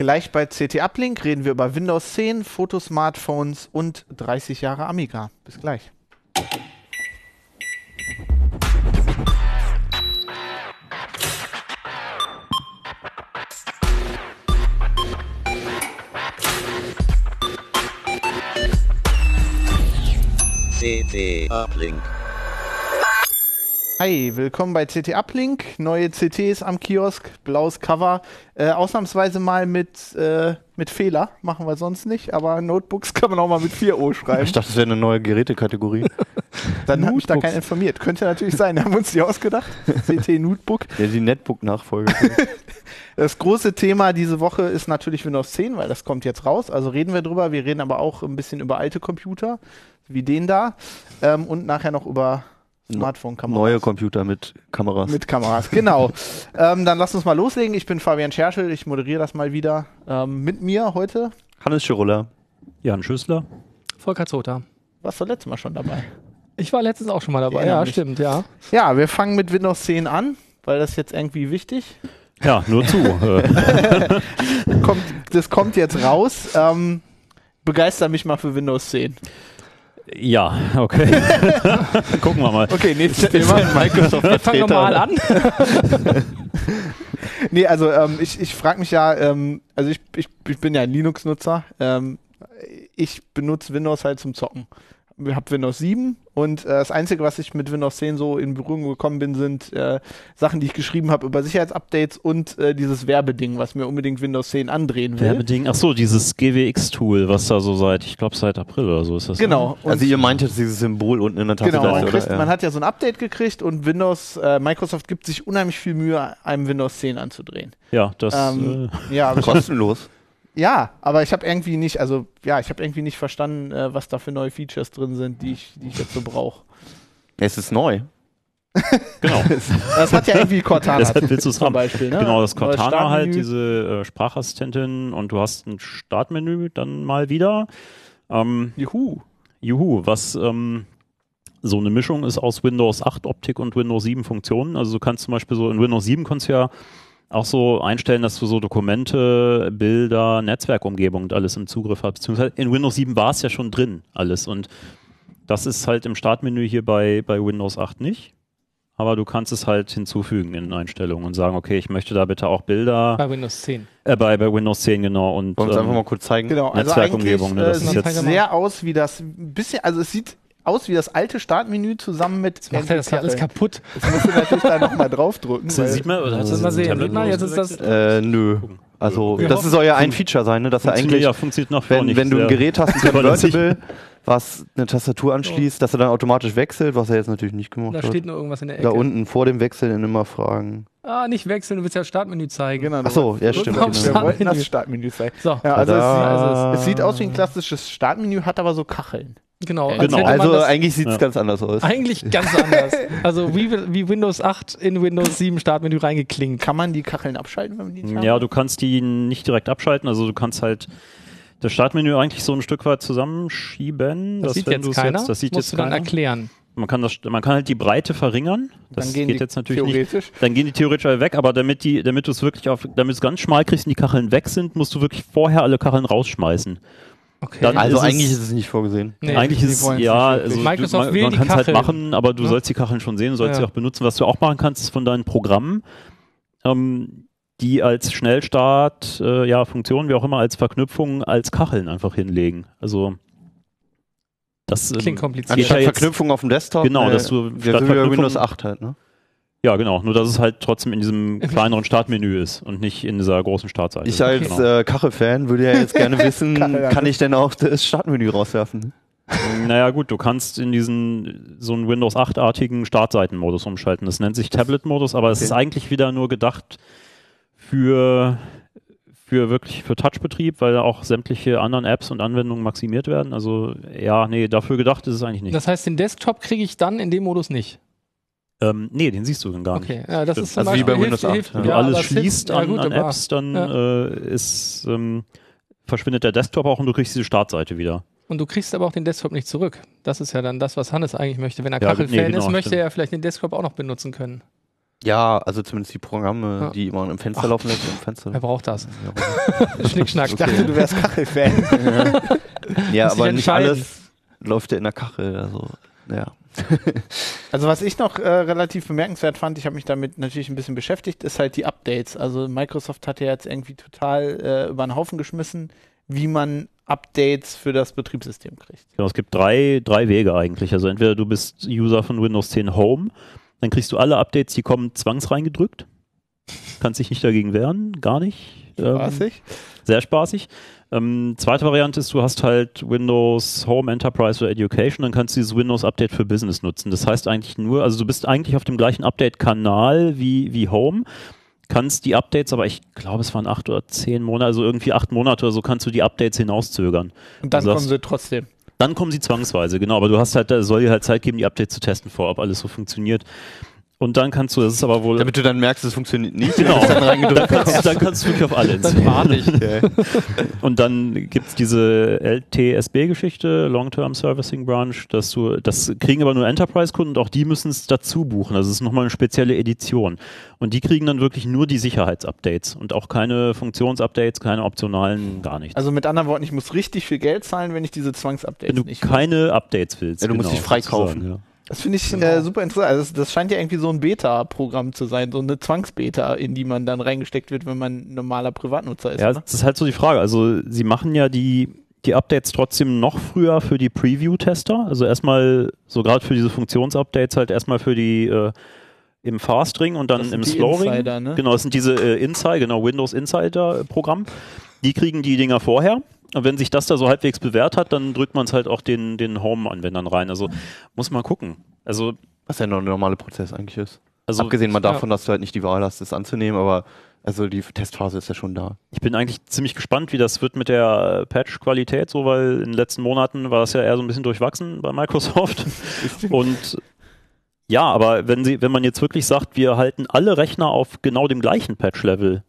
Gleich bei CT Uplink reden wir über Windows 10, Fotosmartphones und 30 Jahre Amiga. Bis gleich. CT Uplink. Hi, willkommen bei CT Uplink. Neue CTs am Kiosk, blaues Cover. Äh, ausnahmsweise mal mit, äh, mit Fehler, machen wir sonst nicht, aber Notebooks kann man auch mal mit 4O schreiben. Ich dachte, das wäre eine neue Gerätekategorie. Dann habe ich da keinen informiert. Könnte natürlich sein, haben wir uns die ausgedacht. CT Notebook. ja, die Netbook-Nachfolge. Das große Thema diese Woche ist natürlich Windows 10, weil das kommt jetzt raus. Also reden wir drüber. Wir reden aber auch ein bisschen über alte Computer, wie den da. Ähm, und nachher noch über Smartphone-Kameras. Neue Computer mit Kameras. Mit Kameras, genau. ähm, dann lass uns mal loslegen. Ich bin Fabian Scherschel, ich moderiere das mal wieder. Ähm, mit mir heute, Hannes Schirulla. Jan Schüssler. Volker Zota. warst du letztes Mal schon dabei? Ich war letztens auch schon mal dabei. Ja, Ja, stimmt, ja. Ja, wir fangen mit Windows 10 an, weil das jetzt irgendwie wichtig. Ja, nur zu. Kommt, das kommt jetzt raus. Ähm, begeister mich mal für Windows 10. ja, okay. Gucken wir mal. Okay, nächstes Thema. Microsoft Wir fangen normal an. Nee, also ähm, ich, ich frage mich ja, ähm, also ich, ich, ich bin ja ein Linux-Nutzer. Ähm, ich benutze Windows halt zum Zocken. Habe Windows 7 und äh, das Einzige, was ich mit Windows 10 so in Berührung gekommen bin, sind äh, Sachen, die ich geschrieben habe über Sicherheitsupdates und äh, dieses Werbeding, was mir unbedingt Windows 10 andrehen will. Werbeding. Ach so, dieses GWX-Tool, was da so seit, ich glaube seit April oder so ist das. ne? Genau. Und Also ihr meint jetzt dieses Symbol unten in der Taste. Genau, man, kriegt, Ja. man hat ja so ein Update gekriegt und Windows, äh, Microsoft gibt sich unheimlich viel Mühe, einem Windows 10 anzudrehen. Ja, das. Ähm, äh, ja, kostenlos. Ja, aber ich habe irgendwie nicht, also ja, ich habe irgendwie nicht verstanden, äh, was da für neue Features drin sind, die ich, die ich jetzt so brauche. Es ist neu. genau. Das hat ja irgendwie Cortana Deshalb willst du es haben. Beispiel. Ne? Genau, das Cortana halt, diese äh, Sprachassistentin und du hast ein Startmenü dann mal wieder. Ähm, Juhu. Juhu, was ähm, so eine Mischung ist aus Windows 8 Optik und Windows 7 Funktionen. Also du kannst zum Beispiel so in Windows 7 kannst du ja auch so einstellen, dass du so Dokumente, Bilder, Netzwerkumgebung und alles im Zugriff hast. Beziehungsweise in Windows 7 war es ja schon drin, alles. Und das ist halt im Startmenü hier bei, bei Windows 8 nicht. Aber du kannst es halt hinzufügen in Einstellungen und sagen, okay, ich möchte da bitte auch Bilder, Bei Windows 10. äh, bei, bei Windows 10 genau und Wollen wir es ähm, einfach mal kurz zeigen? Genau, also Netzwerkumgebung, eigentlich ne, das äh, sieht jetzt- sehr aus wie das, ein bisschen, also es sieht aus wie das alte Startmenü zusammen mit Jetzt macht er das hier alles kaputt. Das musst du natürlich da nochmal draufdrücken. weil- Sieht man, oder hast du Mal das sehen, sieht man, jetzt ist das-? Äh, nö. Also Wir das hoffen- soll ja ein Feature sein, ne? Dass er eigentlich, ja, funktioniert nach vor wenn, nicht wenn du ein Gerät hast, ein. Convertible, was eine Tastatur anschließt, dass er dann automatisch wechselt, was er jetzt natürlich nicht gemacht Da hat. steht nur irgendwas in der Ecke. Da unten vor dem Wechseln immer fragen. Ah, nicht wechseln, du willst ja das Startmenü zeigen. Genau, Ach so, ja, stimmt. aufs Wir Genau. wollten das Startmenü. Zeigen. So, Ja, also es, Tada. es sieht aus wie ein klassisches Startmenü, hat aber so Kacheln. Genau. Genau. Hätte man Also das eigentlich sieht es Ja. ganz anders aus. eigentlich ganz anders. Also wie, wie Windows 8 in Windows 7 Startmenü reingeklingt. Kann man die Kacheln abschalten, wenn man die nicht Ja, haben? du kannst die nicht direkt abschalten, also du kannst halt das Startmenü eigentlich so ein Stück weit zusammenschieben. Das dass sieht wenn jetzt keiner. Jetzt, das sieht musst jetzt du dann keiner. erklären. Man kann, das, man kann halt die Breite verringern. Das Dann gehen geht die jetzt natürlich nicht. theoretisch. Dann gehen die theoretisch alle weg, aber damit die, damit du es wirklich auf, damit es ganz schmal kriegst und die Kacheln weg sind, musst du wirklich vorher alle Kacheln rausschmeißen. Okay. Dann- Also ist eigentlich ist es nicht vorgesehen. Nee, Eigentlich die ist es, ja, also Microsoft du, man, will man die kann es halt Kacheln. machen, aber du Ja. sollst die Kacheln schon sehen, du sollst Ja. sie auch benutzen. Was du auch machen kannst, ist von deinen Programmen, ähm, die als Schnellstart, äh, ja, Funktionen, wie auch immer, als Verknüpfung, als Kacheln einfach hinlegen. Also das ähm, Klingt kompliziert. ja Anstatt jetzt- Verknüpfung auf dem Desktop. Genau, äh, dass du ja, statt so wie bei Verknüpfung- Windows 8 halt, ne? Ja, genau. Nur dass es halt trotzdem in diesem kleineren Startmenü ist und nicht in dieser großen Startseite. Ich als Genau. äh, Kachel-Fan würde ja jetzt gerne wissen, kann ich denn auch das Startmenü rauswerfen? Naja gut, du kannst in diesen so einen Windows 8-artigen Startseitenmodus umschalten. Das nennt sich Tablet-Modus, aber es Okay. ist eigentlich wieder nur gedacht für, für wirklich für Touchbetrieb, weil auch sämtliche anderen Apps und Anwendungen maximiert werden. Also ja, nee, dafür gedacht ist es eigentlich nicht. Das heißt, den Desktop kriege ich dann in dem Modus nicht. Ähm, nee, den siehst du dann gar Okay, nicht. ja, das Stimmt. ist Also wie bei Windows hilft, 8, hilft, ja. Wenn du ja, alles hilft- schließt ja, an, gut, an Apps, dann Ja. äh, ist, ähm, verschwindet der Desktop auch und du kriegst diese Startseite wieder. Und du kriegst aber auch den Desktop nicht zurück. Das ist ja dann das, was Hannes eigentlich möchte. Wenn er Ja, Kachel-Fan nee, genau, ist, möchte stimmt. er vielleicht den Desktop auch noch benutzen können. Ja, also zumindest die Programme, Ja. die man im Fenster laufen lässt, im Fenster. Wer braucht das? Ja, Schnickschnack. Ich dachte, du wärst Kachelfan. ja sich aber nicht alles läuft ja in der Kachel. Also, ja. Also was ich noch äh, relativ bemerkenswert fand, ich habe mich damit natürlich ein bisschen beschäftigt, ist halt die Updates. Also Microsoft hat ja jetzt irgendwie total äh, über den Haufen geschmissen, wie man Updates für das Betriebssystem kriegt. Genau, es gibt drei, drei Wege eigentlich. Also entweder du bist User von Windows 10 Home, dann kriegst du alle Updates, die kommen zwangsreingedrückt. Kannst dich nicht dagegen wehren, gar nicht. Ähm, Spaßig. sehr spaßig. Ähm, zweite Variante ist, du hast halt Windows Home, Enterprise oder Education, dann kannst du dieses Windows Update für Business nutzen. Das heißt eigentlich nur, also du bist eigentlich auf dem gleichen Update-Kanal wie, wie Home, kannst die Updates, aber ich glaube, es waren acht oder zehn Monate, also irgendwie acht Monate oder so, kannst du die Updates hinauszögern. Und dann sagst- kommen sie trotzdem. Dann kommen sie zwangsweise, genau, aber du hast halt, da soll dir halt Zeit geben, die Updates zu testen vor, ob alles so funktioniert. Und dann kannst du, das ist aber wohl. Damit du dann merkst, es funktioniert nicht. genau, dann reingedrückt dann kannst, du- dann kannst du wirklich auf alle Dann warte ich. Und dann gibt's diese LTSB-Geschichte, Long-Term Servicing Branch, dass du, das kriegen aber nur Enterprise-Kunden und auch die müssen es dazu buchen. Also es ist nochmal eine spezielle Edition. Und die kriegen dann wirklich nur die Sicherheitsupdates und auch keine Funktionsupdates, keine optionalen, gar nichts. Also mit anderen Worten, ich muss richtig viel Geld zahlen, wenn ich diese Zwangsupdates Wenn du nicht keine Updates willst. Ja, du musst dich freikaufen. Ja. Das finde ich äh, super interessant. Also das, das scheint ja irgendwie so ein Beta-Programm zu sein, so eine Zwangsbeta, in die man dann reingesteckt wird, wenn man ein normaler Privatnutzer ist. Ja, oder? das ist halt so die Frage. Also sie machen ja die, die Updates trotzdem noch früher für die Preview-Tester. Also erstmal, so gerade für diese Funktionsupdates halt erstmal für die äh, im Fast-Ring und dann im Slow-Ring. Ne? Genau, das sind diese äh, Insider, genau, Windows Insider-Programm. Die kriegen die Dinger vorher. Und wenn sich das da so halbwegs bewährt hat, dann drückt man es halt auch den, den Home-Anwendern rein. Also muss man gucken. Also, Was ja noch ein normaler Prozess eigentlich ist. also Abgesehen mal ja. davon, dass du halt nicht die Wahl hast, das anzunehmen, aber also die Testphase ist ja schon da. Ich bin eigentlich ziemlich gespannt, wie das wird mit der Patch-Qualität, so weil in den letzten Monaten war das ja eher so ein bisschen durchwachsen bei Microsoft. Und ja, aber wenn sie, wenn man jetzt wirklich sagt, wir halten alle Rechner auf genau dem gleichen Patch-Level,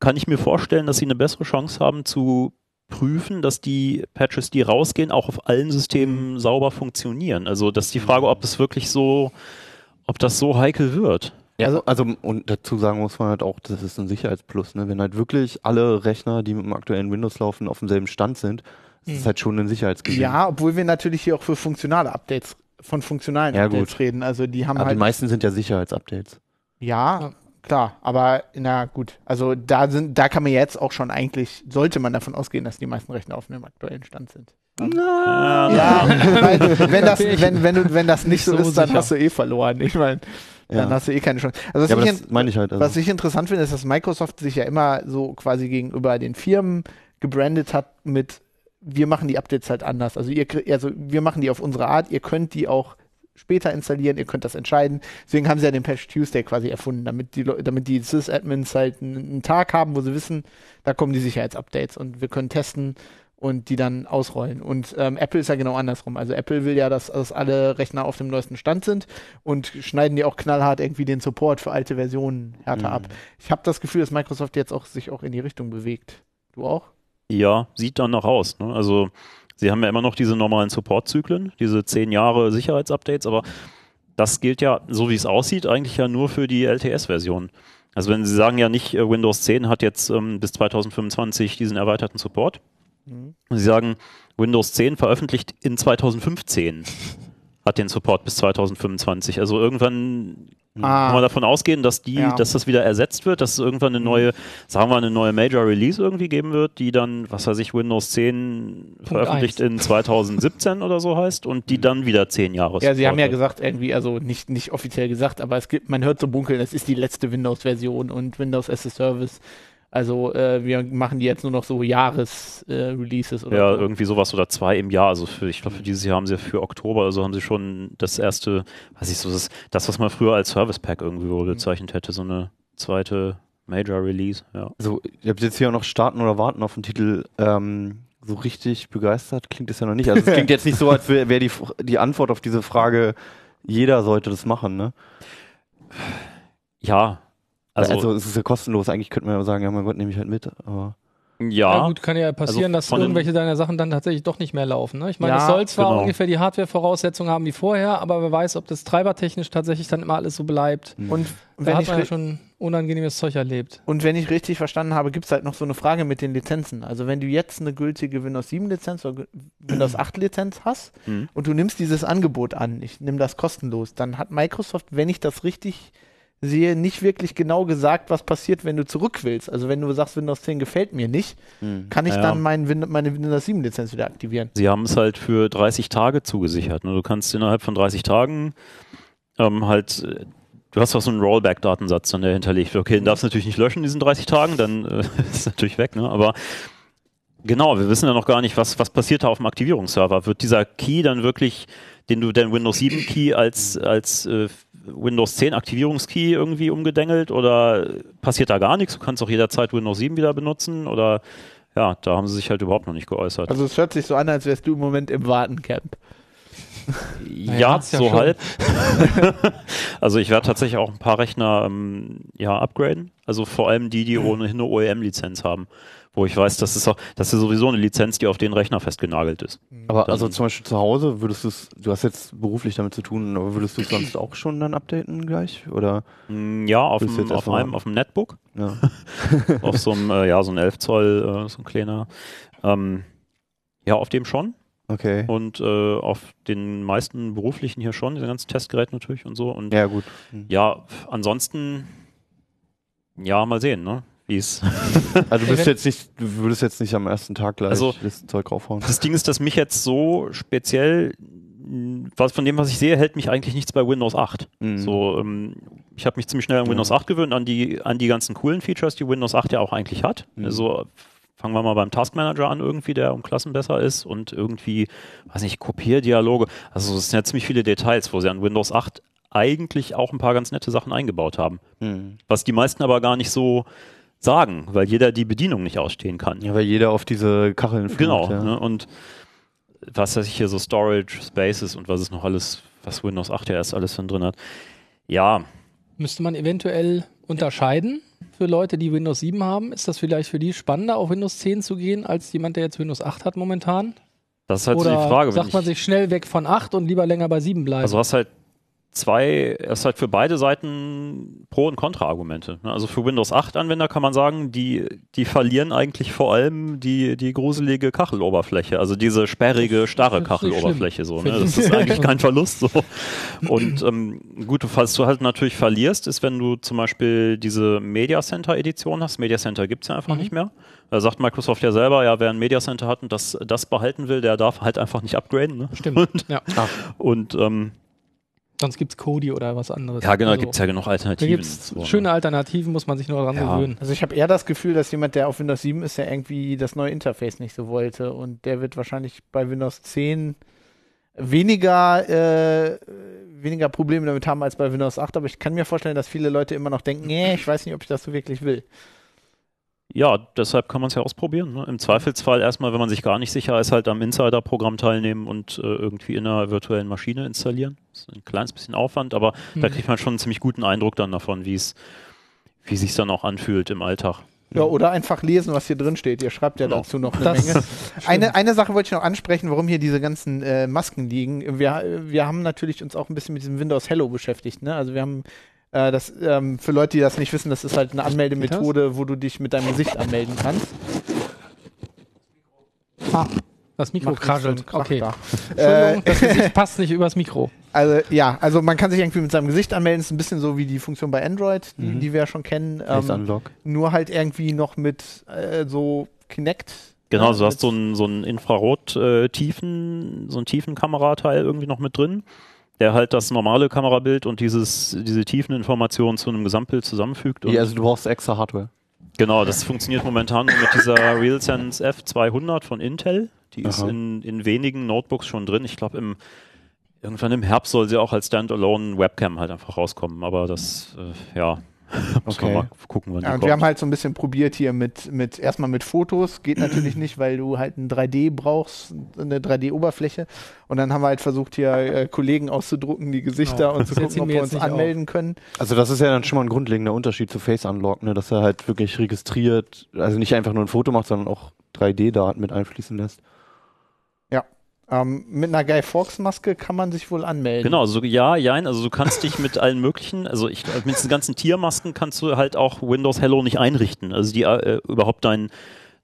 kann ich mir vorstellen, dass sie eine bessere Chance haben zu prüfen, dass die Patches, die rausgehen, auch auf allen Systemen sauber funktionieren. Also das ist die Frage, ob es wirklich so, ob das so heikel wird. Ja, Also- also, und dazu sagen muss man halt auch, das ist ein Sicherheitsplus, ne? Wenn halt wirklich alle Rechner, die mit dem aktuellen Windows laufen, auf demselben Stand sind, ist es Mhm. halt schon ein Sicherheitsgewinn. Ja, obwohl wir natürlich hier auch für funktionale Updates, von funktionalen Ja, Updates gut. reden. Also die haben aber die halt. meisten sind ja Sicherheitsupdates. Ja. Klar, aber na gut. Also da sind, da kann man jetzt auch schon eigentlich, sollte man davon ausgehen, dass die meisten Rechner auf einem aktuellen Stand sind. Ja, Ja, weil wenn das, wenn, wenn du, wenn das nicht nicht so, so ist, dann sicher. hast du eh verloren. Ich meine, dann Ja, hast du eh keine Chance. Also was, ja ich, in- meine ich halt. Also. was ich interessant finde, ist, dass Microsoft sich ja immer so quasi gegenüber den Firmen gebrandet hat mit wir machen die Updates halt anders. Also ihr krie- also wir machen die auf unsere Art, ihr könnt die auch später installieren, ihr könnt das entscheiden. Deswegen haben sie ja den Patch Tuesday quasi erfunden, damit die damit die Sys-Admins halt einen, einen Tag haben, wo sie wissen, da kommen die Sicherheitsupdates und wir können testen und die dann ausrollen. Und ähm, Apple ist ja genau andersrum. Also Apple will ja, dass, dass alle Rechner auf dem neuesten Stand sind und schneiden die auch knallhart irgendwie den Support für alte Versionen härter Mhm. ab. Ich habe das Gefühl, dass Microsoft jetzt auch sich auch in die Richtung bewegt. Du auch? Ja, sieht dann noch aus. Ne? Also sie haben ja immer noch diese normalen Support-Zyklen, diese zehn Jahre Sicherheitsupdates, aber das gilt ja, so wie es aussieht, eigentlich ja nur für die LTS-Version. Also wenn Sie sagen ja nicht, äh, Windows 10 hat jetzt ähm, bis 2025 diesen erweiterten Support. Mhm. Und Sie sagen, Windows 10 veröffentlicht in 2015 hat den Support bis 2025. Also irgendwann kann man davon ausgehen, dass die, Ja. dass das wieder ersetzt wird, dass es irgendwann eine neue, sagen wir, eine neue Major Release irgendwie geben wird, die dann, was weiß ich, Windows 10 veröffentlicht in 2017 oder so heißt und die dann wieder zehn Jahre. Ja, sie haben ja gesagt, irgendwie, also nicht, nicht offiziell gesagt, aber es gibt, man hört so bunkeln, es ist die letzte Windows-Version und Windows as a Service. Also äh, wir machen die jetzt nur noch so Jahres-Releases oder Ja, so. irgendwie sowas oder zwei im Jahr. Also für, ich glaube, für dieses Jahr haben sie für Oktober, also haben sie schon das erste, weiß ich so, das, das was man früher als Service Pack irgendwie wohl bezeichnet hätte, so eine zweite Major Release. Ja. Also, ihr habt jetzt hier auch noch starten oder warten auf den Titel. Ähm, so richtig begeistert klingt es ja noch nicht. Also es klingt jetzt nicht so, als wäre wär die, die Antwort auf diese Frage, jeder sollte das machen, ne? Ja, Also, also, es ist ja kostenlos. Eigentlich könnte man ja sagen, ja mein Gott, nehme ich halt mit, aber Ja, Ja, gut, kann ja passieren, Also dass irgendwelche deiner Sachen dann tatsächlich doch nicht mehr laufen. Ne? Ich meine, Ja, es soll zwar genau. ungefähr die Hardware-Voraussetzungen haben wie vorher, aber wer weiß, ob das treibertechnisch tatsächlich dann immer alles so bleibt. Und Da wenn, hat ich man ja schon unangenehmes Zeug erlebt. und wenn ich richtig verstanden habe, gibt es halt noch so eine Frage mit den Lizenzen. Also wenn du jetzt eine gültige Windows 7 Lizenz oder Windows 8 Lizenz hast Mhm. und du nimmst dieses Angebot an, ich nehme das kostenlos, dann hat Microsoft, wenn ich das richtig sehe, nicht wirklich genau gesagt, was passiert, wenn du zurück willst. Also wenn du sagst, Windows 10 gefällt mir nicht, Hm. kann ich Ja. dann mein Win meine Windows 7 Lizenz wieder aktivieren. Sie haben es halt für 30 Tage zugesichert. Ne? Du kannst innerhalb von 30 Tagen ähm, halt, äh, du hast auch so einen Rollback-Datensatz dann der hinterlegt. wird. Okay, den darfst du natürlich nicht löschen in diesen 30 Tagen, dann äh, ist es natürlich weg. Ne? Aber genau, wir wissen ja noch gar nicht, was, was passiert da auf dem Aktivierungsserver. Wird dieser Key dann wirklich, den du den Windows 7 Key als, als äh, Windows 10 Aktivierungskey irgendwie umgedengelt oder passiert da gar nichts? Du kannst auch jederzeit Windows 7 wieder benutzen oder ja, da haben sie sich halt überhaupt noch nicht geäußert. Also es hört sich so an, als wärst du im Moment im Wartencamp. Ja, ja so schon. halb. also ich werde tatsächlich auch ein paar Rechner ähm, ja, upgraden. Also vor allem die, die ohnehin eine OEM-Lizenz haben. Wo ich weiß, das ist auch, das ist sowieso eine Lizenz, die auf den Rechner festgenagelt ist. Aber Dann- also zum Beispiel zu Hause würdest du es, du hast jetzt beruflich damit zu tun, aber würdest du es sonst auch schon dann updaten gleich? Oder Mm, Ja, auf, dem, auf einem, auf dem Netbook, ja. auf so einem, äh, ja, so ein 11 Zoll, äh, so ein kleiner. Ähm, ja, auf dem schon. Okay. Und äh, auf den meisten beruflichen hier schon, diese ganzen Testgeräte natürlich und so. Und Ja, gut. Hm. ja, ansonsten, ja, mal sehen, ne? Wie es Also du bist jetzt nicht, du würdest jetzt nicht am ersten Tag gleich Also- das Zeug raufhauen. Das Ding ist, dass mich jetzt so speziell, was von dem, was ich sehe, hält mich eigentlich nichts bei Windows 8. Mhm. So, ähm, ich habe mich ziemlich schnell an. Windows 8 gewöhnt, an die, an die ganzen coolen Features, die Windows 8 ja auch eigentlich hat. Mhm. Also fangen wir mal beim Task Manager an, irgendwie, der um Klassen besser ist und irgendwie, weiß nicht, Kopierdialoge. Also es sind ja ziemlich viele Details, wo sie an Windows 8 eigentlich auch ein paar ganz nette Sachen eingebaut haben. Hm. Was die meisten aber gar nicht so sagen, weil jeder die Bedienung nicht ausstehen kann. Ja, weil jeder auf diese Kacheln flucht, Genau. Ja. Ne? Und was weiß ich hier so Storage, Spaces und was ist noch alles, was Windows 8 ja erst alles drin hat. Ja, Müsste man eventuell unterscheiden für Leute, die Windows 7 haben? Ist das vielleicht für die spannender, auf Windows 10 zu gehen, als jemand, der jetzt Windows 8 hat momentan? das ist halt Oder so die Frage. sagt man ich- sich schnell weg von 8 und lieber länger bei 7 bleiben? Also du hast halt zwei, es ist halt für beide Seiten Pro- und Kontra-Argumente. ne? Also für Windows 8-Anwender kann man sagen, die, die verlieren eigentlich vor allem die, die gruselige Kacheloberfläche, also diese sperrige, starre Das Kacheloberfläche. So, ne? Das ist eigentlich kein Verlust. So. Und ähm, gut, falls du halt natürlich verlierst, ist, wenn du zum Beispiel diese Media Center-Edition hast. Media Center gibt es ja einfach Mhm. nicht mehr. Da sagt Microsoft ja selber, ja, wer ein Media Center hat und das, das behalten will, der darf halt einfach nicht upgraden. Ne? Stimmt. Und, ja. und ähm, Sonst gibt es Kodi oder was anderes. ja, genau, Also, gibt es ja genug Da Alternativen. gibt es So, ne? schöne Alternativen, muss man sich nur daran Ja. gewöhnen. Also ich habe eher das Gefühl, dass jemand, der auf Windows 7 ist, der irgendwie das neue Interface nicht so wollte und der wird wahrscheinlich bei Windows 10 weniger, äh, weniger Probleme damit haben als bei Windows 8, aber ich kann mir vorstellen, dass viele Leute immer noch denken, nee, ich weiß nicht, ob ich das so wirklich will. Ja, deshalb kann man es ja ausprobieren. Ne? Im Zweifelsfall erstmal, wenn man sich gar nicht sicher ist, halt am Insider-Programm teilnehmen und äh, irgendwie in einer virtuellen Maschine installieren. Das ist ein kleines bisschen Aufwand, aber da Mhm. kriegt man schon einen ziemlich guten Eindruck dann davon, wie es wie sich dann auch anfühlt im Alltag. Ja, oder einfach lesen, was hier drin steht. Ihr schreibt ja Genau. dazu noch eine Das Menge. Eine, eine Sache wollte ich noch ansprechen, warum hier diese ganzen äh, Masken liegen. Wir, wir haben natürlich uns auch ein bisschen mit diesem Windows Hello beschäftigt. Ne? Also wir haben äh, das ähm, für Leute, die das nicht wissen, das ist halt eine Anmeldemethode, wo du dich mit deinem Gesicht anmelden kannst. Ah, das Mikro kraschelt. Okay. da. Äh, Entschuldigung, das Gesicht passt nicht übers Mikro. also ja, also man kann sich irgendwie mit seinem Gesicht anmelden. ist ein bisschen so wie die Funktion bei Android, die, Mhm. die wir ja schon kennen. Face Ähm, Unlock. nur halt irgendwie noch mit äh, so Kinect. Genau, äh, du hast so ein, so ein Infrarot-Tiefen, so ein Tiefenkamerateil irgendwie noch mit drin, der halt das normale Kamerabild und dieses, diese Tiefeninformation zu einem Gesamtbild zusammenfügt. Ja, also du brauchst extra Hardware. Genau, das funktioniert momentan nur mit dieser RealSense F200 von Intel. Die ist in, in wenigen Notebooks schon drin. Ich glaube, im, irgendwann im Herbst soll sie auch als Standalone Webcam halt einfach rauskommen. Aber das, äh, ja, Okay. mal gucken, wann Ja, die und kommt. wir haben halt so ein bisschen probiert hier mit, mit erstmal mit Fotos. Geht natürlich nicht, weil du halt ein 3D brauchst, eine 3D-Oberfläche. Und dann haben wir halt versucht, hier äh, Kollegen auszudrucken, die Gesichter Ja, und zu das gucken, ob wir uns anmelden können. Also das ist ja dann schon mal ein grundlegender Unterschied zu Face Unlock, ne? dass er halt wirklich registriert, also nicht einfach nur ein Foto macht, sondern auch 3D-Daten mit einfließen lässt. Ähm, mit einer Guy Fawkes-Maske kann man sich wohl anmelden. Genau, also ja, jein, also du kannst dich mit allen möglichen, also ich, mit diesen ganzen Tiermasken kannst du halt auch Windows Hello nicht einrichten, also die äh, überhaupt dein,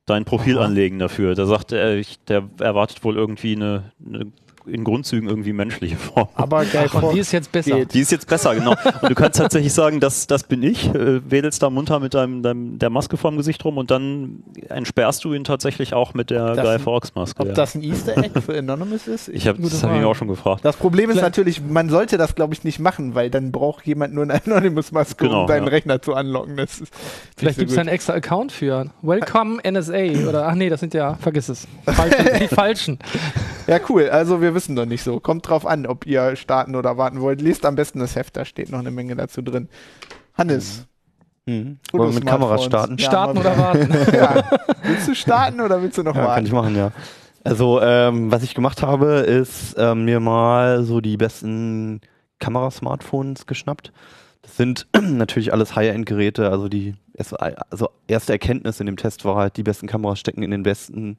dein Profil anlegen dafür. Da sagt er, ich, der erwartet wohl irgendwie eine, eine in Grundzügen irgendwie menschliche Form. Aber Guy Ach, und die Fawkes ist jetzt besser. geht. Die ist jetzt besser, genau. Und du kannst tatsächlich sagen, das, das bin ich, äh, wedelst da munter mit deinem, deinem, der Maske vorm Gesicht rum und dann entsperrst du ihn tatsächlich auch mit der Das- Guy Fawkes Maske. Ob ja. das ein Easter Egg für Anonymous ist? ich hab, das habe ich mir auch schon gefragt. das Problem ist Vielleicht- natürlich, man sollte das, glaube ich, nicht machen, weil dann braucht jemand nur eine Anonymous-Maske, Genau, um deinen ja. Rechner zu unlocken. Das ist Vielleicht nicht gibt so es einen extra Account für. Welcome NSA oder ach nee, das sind ja, vergiss es. Falsche, die falschen. Ja, cool. Also wir wissen noch nicht so. Kommt drauf an, ob ihr starten oder warten wollt. Lest am besten das Heft, da steht noch eine Menge dazu drin. Hannes, Mhm. Wollen wir mit Kamera Smartphones. starten? Ja, Starten oder warten? ja. Willst du starten oder willst du noch Ja, kann warten? ich machen, ja. Also, ähm, was ich gemacht habe, ist ähm, mir mal so die besten Kamerasmartphones geschnappt. Das sind natürlich alles High-End-Geräte, also die erste, also erste Erkenntnis in dem Test war halt, die besten Kameras stecken in den besten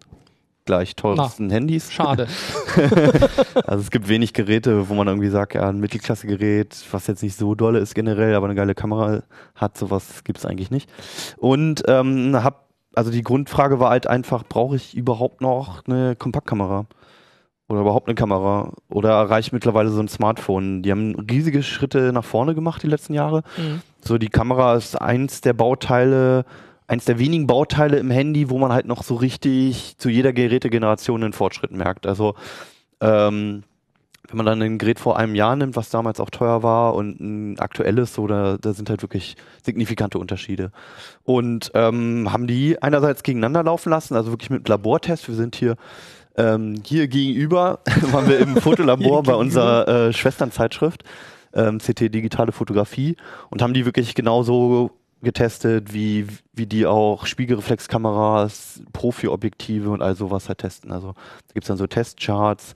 gleich teuersten Handys. Schade. Also es gibt wenig Geräte, wo man irgendwie sagt, ja, ein Mittelklasse-Gerät, was jetzt nicht so dolle ist generell, aber eine geile Kamera hat, sowas gibt es eigentlich nicht. Und ähm, hab, also die Grundfrage war halt einfach, brauche ich überhaupt noch eine Kompaktkamera? Oder überhaupt eine Kamera? Oder reicht mittlerweile so ein Smartphone? Die haben riesige Schritte nach vorne gemacht die letzten Jahre. Mhm. So, die Kamera ist eins der Bauteile, eins der wenigen Bauteile im Handy, wo man halt noch so richtig zu jeder Gerätegeneration einen Fortschritt merkt. Also, ähm, wenn man dann ein Gerät vor einem Jahr nimmt, was damals auch teuer war und ein aktuelles, so, da, da sind halt wirklich signifikante Unterschiede. Und ähm, haben die einerseits gegeneinander laufen lassen, also wirklich mit Labortest. Wir sind hier ähm, hier gegenüber, waren wir im Fotolabor bei unserer äh, Schwesternzeitschrift ähm, CT Digitale Fotografie und haben die wirklich genauso getestet, wie, wie die auch Spiegelreflexkameras, Profi-Objektive und all sowas halt testen. Also da gibt's dann so Testcharts,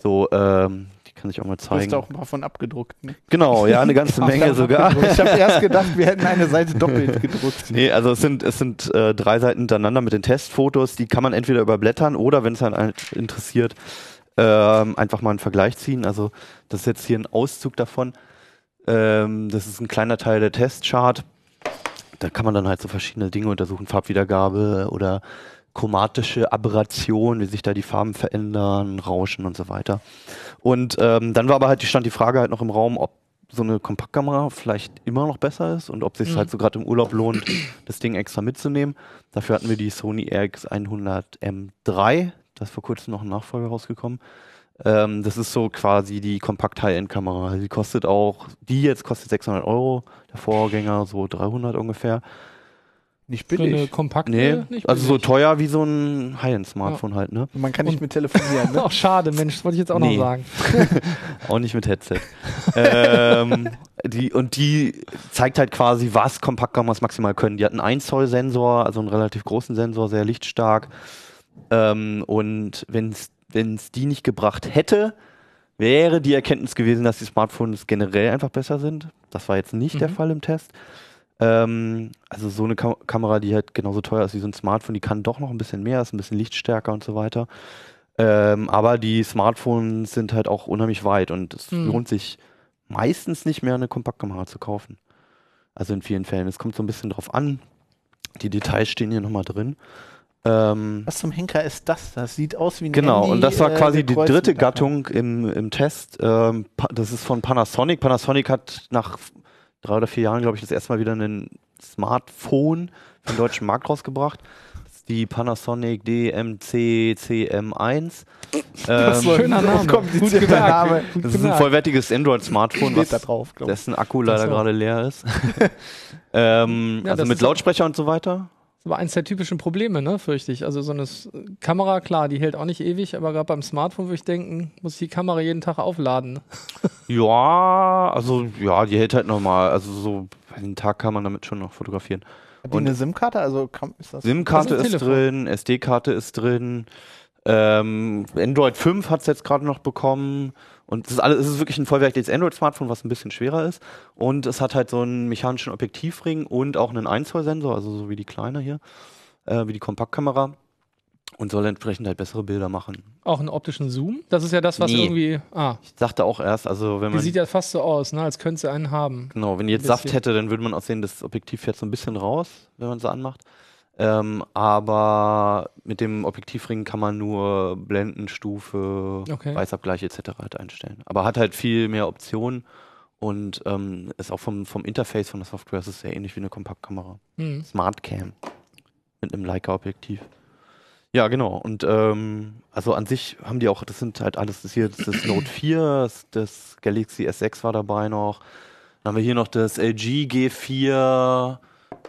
so, ähm, die kann ich auch mal Du hast zeigen. auch ein paar von abgedruckt. Ne? Genau, ja, eine ganze Menge sogar. Ich habe erst gedacht, wir hätten eine Seite doppelt gedruckt. Nee, also es sind, es sind äh, drei Seiten hintereinander mit den Testfotos, die kann man entweder überblättern oder, wenn es dann halt interessiert, ähm, einfach mal einen Vergleich ziehen. Also das ist jetzt hier ein Auszug davon. Ähm, das ist ein kleiner Teil der Testchart. Da kann man dann halt so verschiedene Dinge untersuchen, Farbwiedergabe oder chromatische Aberration, wie sich da die Farben verändern, Rauschen und so weiter. Und ähm, dann war aber halt stand die Frage halt noch im Raum, ob so eine Kompaktkamera vielleicht immer noch besser ist und ob sich Mhm. halt so gerade im Urlaub lohnt, das Ding extra mitzunehmen. Dafür hatten wir die Sony RX100M3, da ist vor kurzem noch ein Nachfolger rausgekommen. Ähm, das ist so quasi die kompakt High-End-Kamera. Die kostet auch, die jetzt kostet 600 Euro, der Vorgänger so 300 ungefähr. Nicht Für eine billig. kompakte. Nee, nicht also so billig. teuer wie so ein High-End-Smartphone halt, ne? Man kann nicht mit telefonieren. Ne? Ach, schade, Mensch, das wollte ich jetzt auch Nee. noch sagen. Auch nicht mit Headset. ähm, die, und die zeigt halt quasi, was Kompaktkameras maximal können. Die hat einen 1 Zoll Sensor, also einen relativ großen Sensor, sehr lichtstark. Ähm, und wenn es die nicht gebracht hätte, wäre die Erkenntnis gewesen, dass die Smartphones generell einfach besser sind. Das war jetzt nicht der Mhm. Fall im Test. Ähm, also so eine Kam Kamera, die halt genauso teuer ist wie so ein Smartphone, die kann doch noch ein bisschen mehr, ist ein bisschen lichtstärker und so weiter. Ähm, aber die Smartphones sind halt auch unheimlich weit und es Mhm. lohnt sich meistens nicht mehr eine Kompaktkamera zu kaufen. Also in vielen Fällen. Es kommt so ein bisschen drauf an. Die Details stehen hier nochmal drin. Ähm, Was zum Henker ist das? Das sieht aus wie ein Genau, Handy, und das war äh, quasi die gekreuzt dritte Gattung im, im Test. Ähm, das ist von Panasonic. Panasonic hat nach drei oder vier Jahren, glaube ich, das erste Mal wieder ein Smartphone für den deutschen Markt rausgebracht. Das ist die Panasonic DMC CM1. Das Ähm, Schöner Name. gemerkt. Name. Das ist ein vollwertiges Android-Smartphone, Steht da was drauf, dessen Akku leider gerade leer ist. ähm, Ja, also mit ist- Lautsprecher und so weiter. War eins der typischen Probleme, ne, fürchte ich. Also so eine Kamera, klar, die hält auch nicht ewig, aber gerade beim Smartphone würde ich denken, muss ich die Kamera jeden Tag aufladen. Ja, also ja, die hält halt normal. Also so, einen Tag kann man damit schon noch fotografieren. Hat die Und- eine SIM-Karte? Also kann, ist das. SIM-Karte ist ist, drin, SD-Karte ist drin. Ähm, Android 5 hat es jetzt gerade noch bekommen. Und es ist, alles, es ist wirklich ein vollwertiges Android-Smartphone, was ein bisschen schwerer ist. Und es hat halt so einen mechanischen Objektivring und auch einen 1 Zoll Sensor, also so wie die kleine hier, äh, wie die Kompaktkamera. Und soll entsprechend halt bessere Bilder machen. Auch einen optischen Zoom. Das ist ja das, was Nee. irgendwie. Ah, Ich dachte auch erst, also wenn die man. sieht ja fast so aus, ne, als könnte sie einen haben. Genau, wenn die jetzt Saft hätte, dann würde man auch sehen, das Objektiv fährt so ein bisschen raus, wenn man es anmacht. Ähm, aber mit dem Objektivring kann man nur Blendenstufe, Okay. Weißabgleich etc. halt einstellen. Aber hat halt viel mehr Optionen und ähm, ist auch vom, vom Interface von der Software ist es sehr ähnlich wie eine Kompaktkamera. Hm. Smart Cam mit einem Leica-Objektiv. Ja, genau. Und ähm, also an sich haben die auch, das sind halt alles, das hier das ist Note 4, das, das Galaxy S6 war dabei noch. Dann haben wir hier noch das LG G4,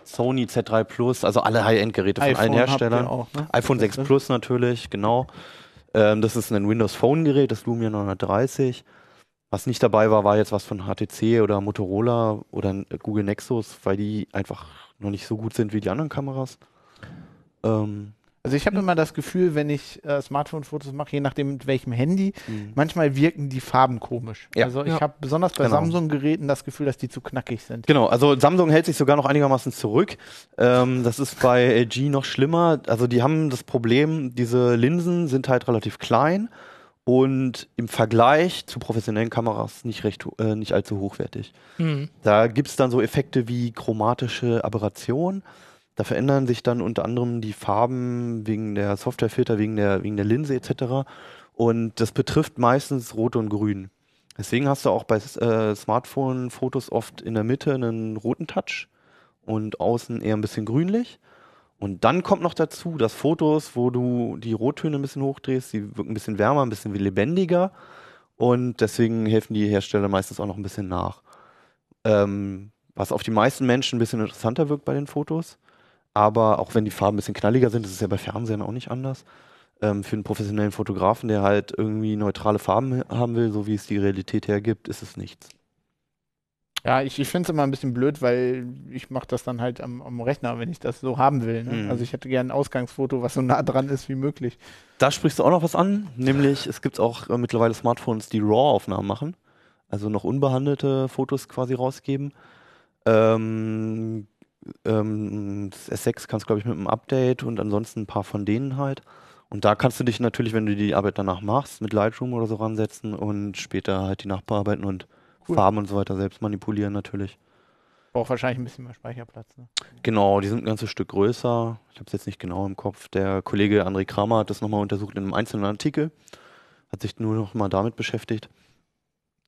Sony Z3 Plus, also alle High-End-Geräte von allen Herstellern. Auch, ne? iPhone 6 Plus natürlich, genau. Ähm, das ist ein Windows Phone Gerät, das Lumia 930. Was nicht dabei war, war jetzt was von HTC oder Motorola oder Google Nexus, weil die einfach noch nicht so gut sind wie die anderen Kameras. Ähm, Also ich habe immer das Gefühl, wenn ich äh, Smartphone-Fotos mache, je nachdem mit welchem Handy, manchmal wirken die Farben komisch. Ja. Also ich Ja. habe besonders bei Genau. Samsung-Geräten das Gefühl, dass die zu knackig sind. Genau, also Samsung hält sich sogar noch einigermaßen zurück. Ähm, das ist bei LG noch schlimmer. Also die haben das Problem, diese Linsen sind halt relativ klein und im Vergleich zu professionellen Kameras nicht recht, äh, nicht allzu hochwertig. Hm. Da gibt es dann so Effekte wie chromatische Aberration. Da verändern sich dann unter anderem die Farben wegen der Softwarefilter, wegen der, wegen der Linse etc. Und das betrifft meistens Rot und Grün. Deswegen hast du auch bei äh, Smartphone-Fotos oft in der Mitte einen roten Touch und außen eher ein bisschen grünlich. Und dann kommt noch dazu, dass Fotos, wo du die Rottöne ein bisschen hochdrehst, die wirken ein bisschen wärmer, ein bisschen lebendiger. Und deswegen helfen die Hersteller meistens auch noch ein bisschen nach. Ähm, was auf die meisten Menschen ein bisschen interessanter wirkt bei den Fotos. Aber auch wenn die Farben ein bisschen knalliger sind, das ist ja bei Fernsehern auch nicht anders. Ähm, für einen professionellen Fotografen, der halt irgendwie neutrale Farben haben will, so wie es die Realität hergibt, ist es nichts. Ja, ich, ich finde es immer ein bisschen blöd, weil ich mache das dann halt am, am Rechner, wenn ich das so haben will. Ne? Mhm. Also ich hätte gerne ein Ausgangsfoto, was so nah dran ist wie möglich. Da sprichst du auch noch was an, nämlich es gibt auch äh, mittlerweile Smartphones, die RAW-Aufnahmen machen, also noch unbehandelte Fotos quasi rausgeben. Ähm, ähm, das S6 kannst du, glaube ich, mit einem Update und ansonsten ein paar von denen halt. Und da kannst du dich natürlich, wenn du die Arbeit danach machst, mit Lightroom oder so ransetzen und später halt die nachbearbeiten und Cool. Farben und so weiter selbst manipulieren natürlich. Braucht wahrscheinlich ein bisschen mehr Speicherplatz. Ne? Genau, die sind ein ganzes Stück größer. Ich habe es jetzt nicht genau im Kopf. Der Kollege André Kramer hat das nochmal untersucht in einem einzelnen Artikel. Hat sich nur noch mal damit beschäftigt.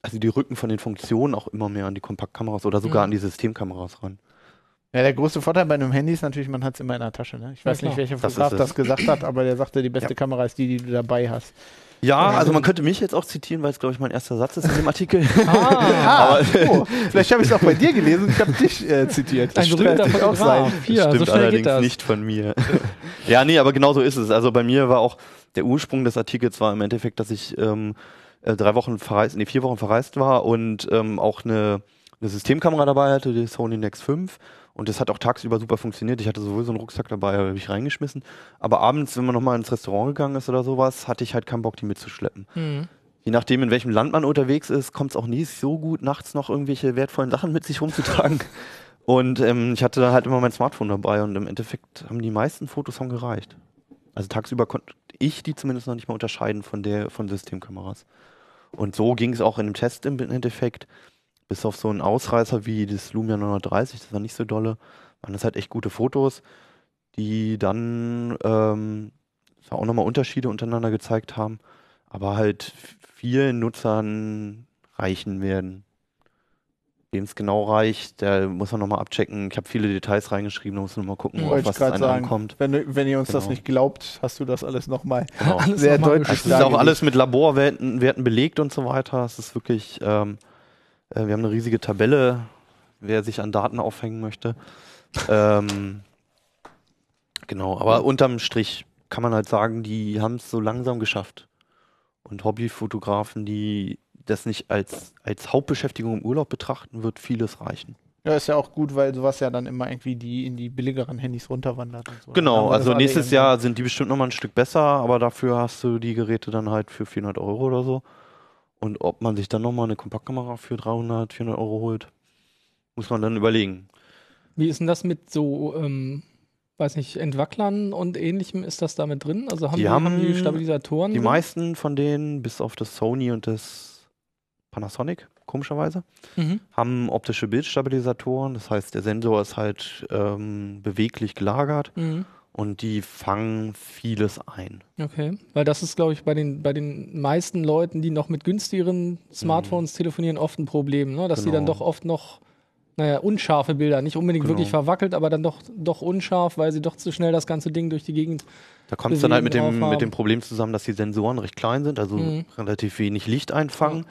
Also die rücken von den Funktionen auch immer mehr an die Kompaktkameras oder sogar Mhm. an die Systemkameras ran. Ja, der größte Vorteil bei einem Handy ist natürlich, man hat es immer in der Tasche. Ne? Ich Ja, weiß nicht, klar. welcher Das Fotograf das, es. gesagt hat, aber der sagte, die beste Ja. Kamera ist die, die du dabei hast. Ja, Ja, also man könnte mich jetzt auch zitieren, weil es, glaube ich, mein erster Satz ist in dem Artikel. Ah, Ah, oh, vielleicht habe ich es auch bei dir gelesen und ich habe dich äh, zitiert. ein berühmter könnte auch sein. Fotograf. Hier, Stimmt so allerdings geht das. nicht von mir. ja, nee, aber genau so ist es. Also bei mir war auch der Ursprung des Artikels war im Endeffekt, dass ich ähm, äh, drei Wochen verreist, nee, vier Wochen verreist war und ähm, auch eine, eine Systemkamera dabei hatte, die Sony Nex 5. Und das hat auch tagsüber super funktioniert. Ich hatte sowieso einen Rucksack dabei, habe ich reingeschmissen. Aber abends, wenn man nochmal ins Restaurant gegangen ist oder sowas, hatte ich halt keinen Bock, die mitzuschleppen. Hm. Je nachdem, in welchem Land man unterwegs ist, kommt es auch nie so gut, nachts noch irgendwelche wertvollen Sachen mit sich rumzutragen. Und ähm, ich hatte dann halt immer mein Smartphone dabei und im Endeffekt haben die meisten Fotos haben gereicht. Also tagsüber konnte ich die zumindest noch nicht mal unterscheiden von der von Systemkameras. Und so ging es auch in dem Test im Endeffekt. Bis auf so einen Ausreißer wie das Lumia 930, das war nicht so dolle, waren das halt echt gute Fotos, die dann ähm, zwar auch nochmal Unterschiede untereinander gezeigt haben, aber halt vielen Nutzern reichen werden. Wem es genau reicht, der muss man nochmal abchecken. Ich habe viele Details reingeschrieben, da muss man mal gucken, auf Wollte was es ankommt. Wenn, wenn ihr uns das Genau. nicht glaubt, hast du das alles nochmal. Genau. Sehr nochmal deutlich Also es ist auch alles mit Laborwerten Werten belegt und so weiter. Es ist wirklich, ähm, äh, wir haben eine riesige Tabelle, wer sich an Daten aufhängen möchte. ähm, genau, aber unterm Strich kann man halt sagen, die haben es so langsam geschafft. Und Hobbyfotografen, die das nicht als, als Hauptbeschäftigung im Urlaub betrachten, wird vieles reichen. Ja, ist ja auch gut, weil sowas ja dann immer irgendwie die in die billigeren Handys runterwandert und so. Genau, also nächstes Jahr sind die bestimmt nochmal ein Stück besser, aber dafür hast du die Geräte dann halt für 400 Euro oder so. Und ob man sich dann nochmal eine Kompaktkamera für 300, 400 Euro holt, muss man dann überlegen. Wie ist denn das mit so, ähm, weiß nicht, Entwacklern und ähnlichem? Ist das da mit drin? Also haben Die die, haben, haben die Stabilisatoren? Die drin? meisten von denen, bis auf das Sony und das Panasonic, komischerweise, Mhm. haben optische Bildstabilisatoren. Das heißt, der Sensor ist halt ähm, beweglich gelagert Mhm. Und die fangen vieles ein. Okay, weil das ist, glaube ich, bei den, bei den meisten Leuten, die noch mit günstigeren Smartphones telefonieren, oft ein Problem, ne? dass sie dann Genau. doch oft noch, naja, unscharfe Bilder, nicht unbedingt Genau. wirklich verwackelt, aber dann doch, doch unscharf, weil sie doch zu schnell das ganze Ding durch die Gegend. Da kommt es dann halt mit dem, mit dem. Problem zusammen, dass die Sensoren recht klein sind, also Mhm. relativ wenig Licht einfangen.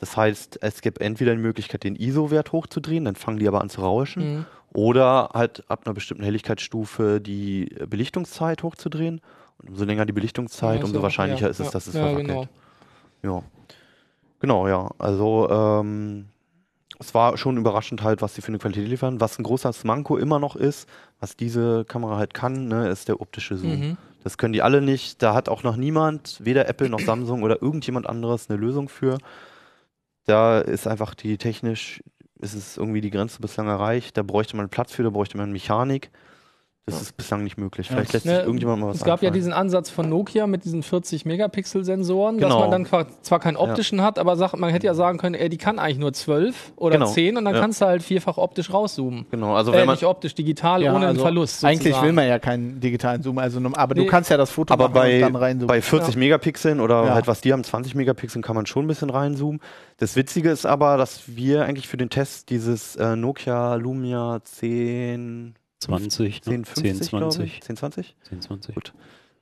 Das heißt, es gibt entweder die Möglichkeit, den ISO-Wert hochzudrehen, dann fangen die aber an zu rauschen, Mhm. Oder halt ab einer bestimmten Helligkeitsstufe die Belichtungszeit hochzudrehen. Und umso länger die Belichtungszeit, Ja, umso so, wahrscheinlicher ja, ist es, ja, dass es ja, verwackelt. genau. Ja. Genau, ja. Also ähm, es war schon überraschend halt, was sie für eine Qualität liefern. Was ein großes Manko immer noch ist, was diese Kamera halt kann, ne, ist der optische Zoom. Mhm. Das können die alle nicht. Da hat auch noch niemand, weder Apple noch Samsung oder irgendjemand anderes eine Lösung für. Da ist einfach die technisch, ist es irgendwie die Grenze bislang erreicht. Da bräuchte man Platz für, da bräuchte man Mechanik. Das ist bislang nicht möglich. Vielleicht lässt sich Ne, irgendjemand mal was Es gab ja einfallen. diesen Ansatz von Nokia mit diesen 40-Megapixel-Sensoren, dass Genau. man dann zwar keinen optischen hat, aber sagt, man hätte ja sagen können, ey, die kann eigentlich nur 12 oder Genau. 10 und dann Ja. kannst du halt vierfach optisch rauszoomen. Genau, also Äh, wenn man, nicht optisch, digital, Ja, ohne einen also Verlust. Eigentlich sozusagen. will man ja keinen digitalen Zoom, also aber du Nee. kannst ja das Foto Aber bei, dann rein bei 40 Megapixeln oder Ja. halt was die haben, 20 Megapixeln, kann man schon ein bisschen reinzoomen. Das Witzige ist aber, dass wir eigentlich für den Test dieses äh, Nokia Lumia 10, 20, ne? 10, 50, glaube 20. ich. 10, 20? 10, 20. Gut.